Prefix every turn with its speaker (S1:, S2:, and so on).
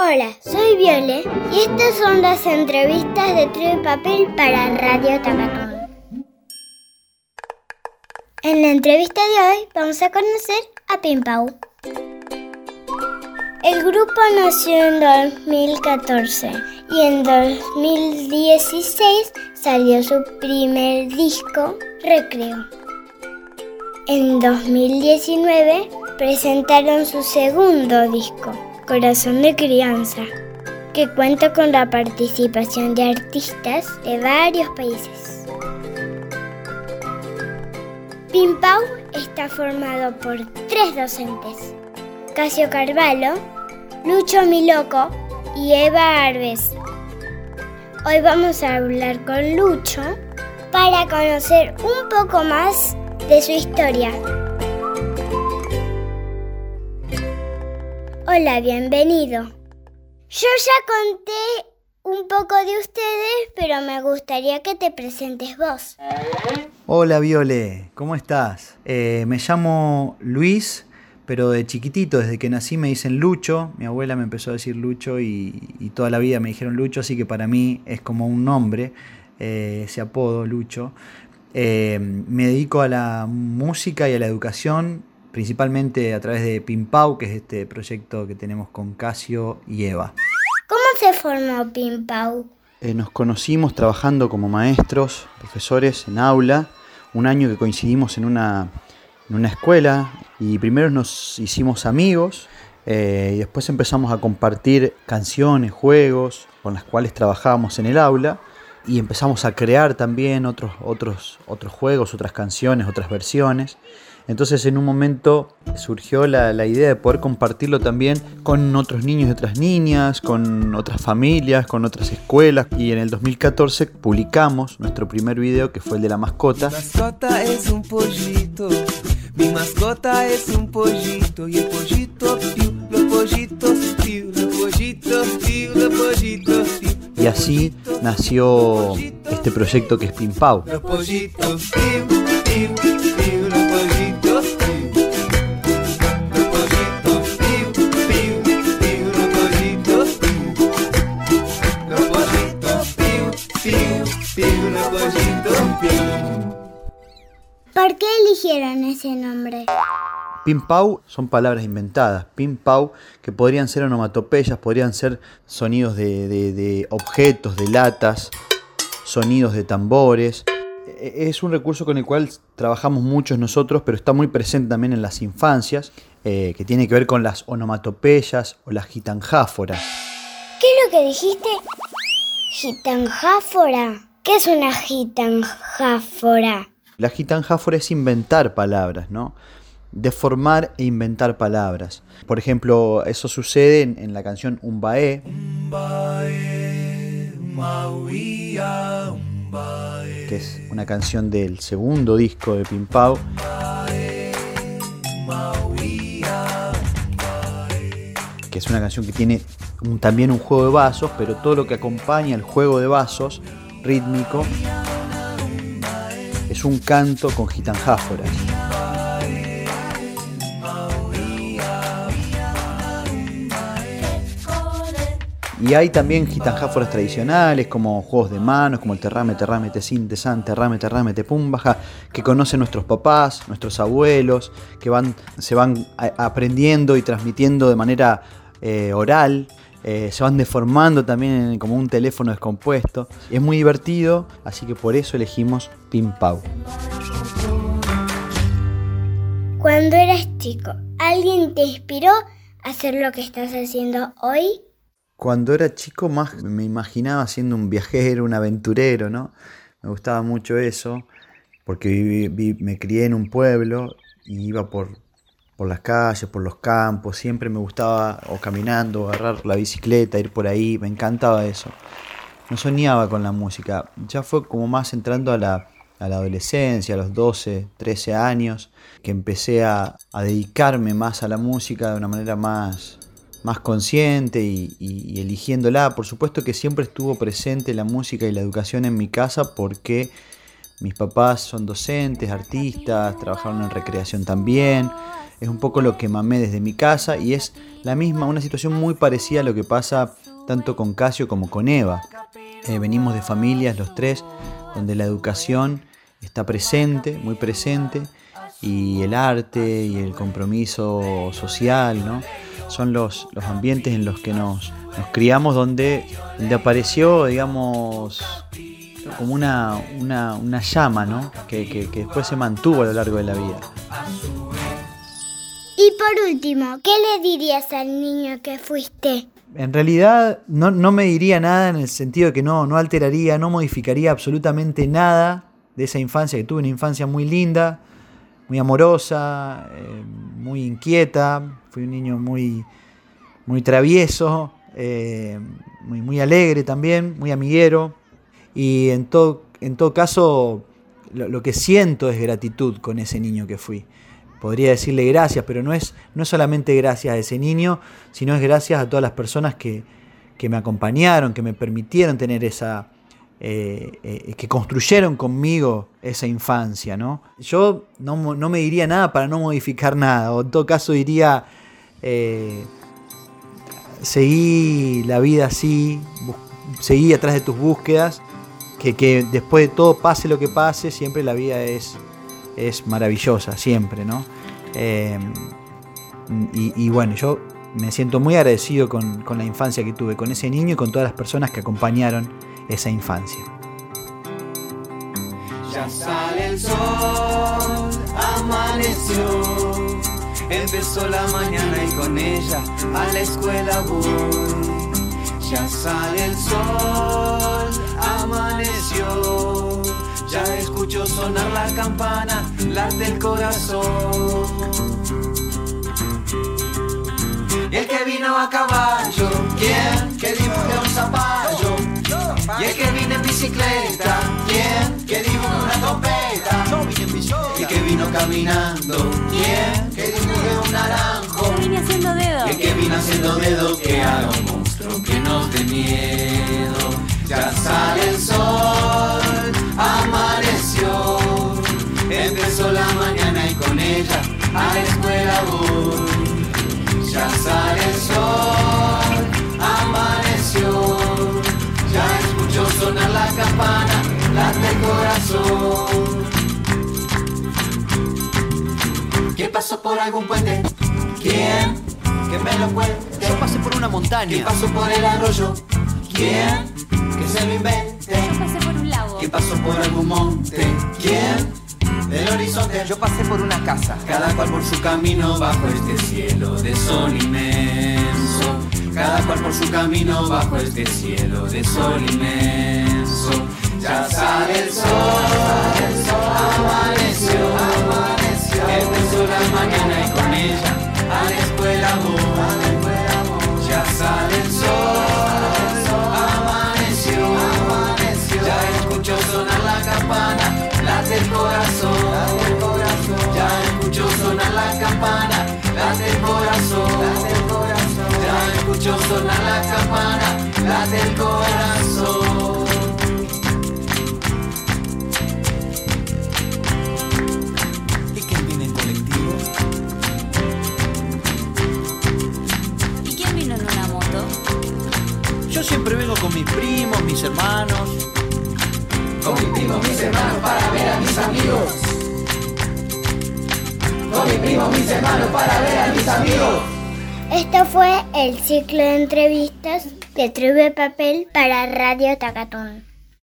S1: Hola, soy Viole y estas son las entrevistas de Trio y Papel para Radio Tamacón. En la entrevista de hoy vamos a conocer a Pimpau. El grupo nació en 2014 y en 2016 salió su primer disco, Recreo. En 2019 presentaron su segundo disco, Corazón de Crianza, que cuenta con la participación de artistas de varios países. Pimpau está formado por tres docentes, Casio Carvalho, Lucho Miloco y Eva Arbes. Hoy vamos a hablar con Lucho para conocer un poco más de su historia. Hola, bienvenido. Yo ya conté un poco de ustedes, pero me gustaría que te presentes vos.
S2: Hola Viole, ¿cómo estás? Eh, me llamo Luis, pero de chiquitito, desde que nací me dicen Lucho. Mi abuela me empezó a decir Lucho y, toda la vida me dijeron Lucho, así que para mí es como un nombre, eh, ese apodo, Lucho. Eh, me dedico a la música y a la educación, principalmente a través de Pimpau, que es este proyecto que tenemos con Casio y Eva.
S1: ¿Cómo se formó Pimpau?
S2: Eh, nos conocimos trabajando como maestros, profesores en aula, un año que coincidimos en una, en una escuela y primero nos hicimos amigos eh, y después empezamos a compartir canciones, juegos con las cuales trabajábamos en el aula y empezamos a crear también otros, otros, otros juegos, otras canciones, otras versiones. Entonces en un momento surgió la, la, idea de poder compartirlo también con otros niños y otras niñas, con otras familias, con otras escuelas. Y en el 2014 publicamos nuestro primer video que fue el de la mascota.
S3: Mi mascota es un pollito, mi mascota es un pollito y el pollito piu, los pollitos piu, los pollitos piu, los pollitos piu.
S2: Y así nació este proyecto que es Pimpau.
S3: Los pollitos piu, piu,
S1: ¿Por qué eligieron ese nombre?
S2: Pimpau son palabras inventadas. Pimpau, que podrían ser onomatopeyas, podrían ser sonidos de, de- de objetos, de latas, sonidos de tambores. E- Es un recurso con el cual trabajamos muchos nosotros, pero está muy presente también en las infancias, eh, que tiene que ver con las onomatopeyas o las gitanjáforas.
S1: ¿Qué es lo que dijiste? Gitanjáfora. ¿Qué es una gitanjáfora?
S2: La gitanjáfora es inventar palabras, ¿no? Deformar e inventar palabras. Por ejemplo, eso sucede en, la canción Umbae, que es una canción del segundo disco de Pimpau. Que es una canción que tiene también un juego de vasos, pero todo lo que acompaña el juego de vasos rítmico es un canto con gitanjáforas. Y hay también gitanjáforas tradicionales, como juegos de manos, como el terrame, terrame, te sin, te san, terrame, terrame, te pum, baja, que conocen nuestros papás, nuestros abuelos, que van, se van a- aprendiendo y transmitiendo de manera eh, oral, eh, se van deformando también como un teléfono descompuesto. Es muy divertido, así que por eso elegimos Pimpau.
S1: Cuando eras chico, ¿alguien te inspiró a hacer lo que estás haciendo hoy?
S2: Cuando era chico más me imaginaba siendo un viajero, un aventurero, ¿no? Me gustaba mucho eso, porque viví- vi- me crié en un pueblo y iba por, por las calles, por los campos, siempre me gustaba o caminando, agarrar la bicicleta, ir por ahí, me encantaba eso. No soñaba con la música, ya fue como más entrando a la, a la adolescencia, a los 12, 13 años, que empecé a, a dedicarme más a la música de una manera más, más consciente y, y- y eligiéndola. Por supuesto que siempre estuvo presente la música y la educación en mi casa porque mis papás son docentes, artistas, trabajaron en recreación también. Es un poco lo que mamé desde mi casa y es la misma, una situación muy parecida a lo que pasa tanto con Casio como con Eva. Eh, venimos de familias los tres donde la educación está presente, muy presente, y el arte y el compromiso social, ¿no? Son los, los ambientes en los que nos, nos criamos donde, donde apareció, digamos, como una, una, una llama, ¿no? Que, que- que después se mantuvo a lo largo de la vida.
S1: Y por último, ¿qué le dirías al niño que fuiste?
S2: En realidad no, no me diría nada en el sentido de que no, no alteraría, no modificaría absolutamente nada de esa infancia que tuve, una infancia muy linda, muy amorosa, eh, muy inquieta, fui un niño muy, muy travieso, eh, muy, muy alegre también, muy amiguero, y en todo, en todo caso lo, lo que siento es gratitud con ese niño que fui. Podría decirle gracias, pero no es, no es solamente gracias a ese niño, sino es gracias a todas las personas que, que me acompañaron, que me permitieron tener esa, eh, eh, que construyeron conmigo esa infancia, ¿no? Yo no, no me diría nada para no modificar nada, o en todo caso diría, eh, seguí la vida así, seguí atrás de tus búsquedas, que, que después de todo, pase lo que pase, siempre la vida es, es maravillosa, siempre, ¿no? Eh, y, y bueno, yo me siento muy agradecido con, con la infancia que tuve, con ese niño y con todas las personas que acompañaron esa infancia.
S3: Ya sale el sol, amaneció. Empezó la mañana y con ella a la escuela voy. Ya sale el sol, la campana, late el corazón. Y el que vino a caballo, ¿quién? Que dibuje un zapallo. Y el que vino en bicicleta, ¿quién? Que dibuje una trompeta. Y el que vino caminando, ¿quién? Que dibuje un naranjo. Y el que vino haciendo dedo que haga un monstruo que nos dé miedo. Empezó la mañana y con ella a la escuela voy. Ya sale el sol, amaneció. Ya escucho sonar la campana, late el corazón. ¿Quién pasó por algún puente? ¿Quién? Que me lo cuente.
S4: Yo pasé por una
S3: ¿Quién
S4: montaña.
S3: pasó por el arroyo? ¿Quién? Que se lo invente.
S5: Yo pasé por un lago.
S3: ¿Quién pasó por algún monte? ¿Quién? Del horizonte.
S4: Yo pasé por una casa.
S3: Cada cual por su camino bajo este cielo de sol inmenso. Cada cual por su camino bajo este cielo de sol inmenso. Ya sale el sol, amaneció, amaneció. Empezó la mañana y con ella a la escuela voy. Sonar la campana, late el corazón.
S4: ¿Y quién viene en colectivo?
S5: ¿Y quién vino en una moto?
S4: Yo siempre vengo con mis primos, mis hermanos.
S3: Con mi primo, mis hermanos para ver a mis amigos. Con mi primo, mis hermanos para ver a mis amigos.
S1: Esto fue el ciclo de entrevistas de Tribu Papel para Radio Tacatón.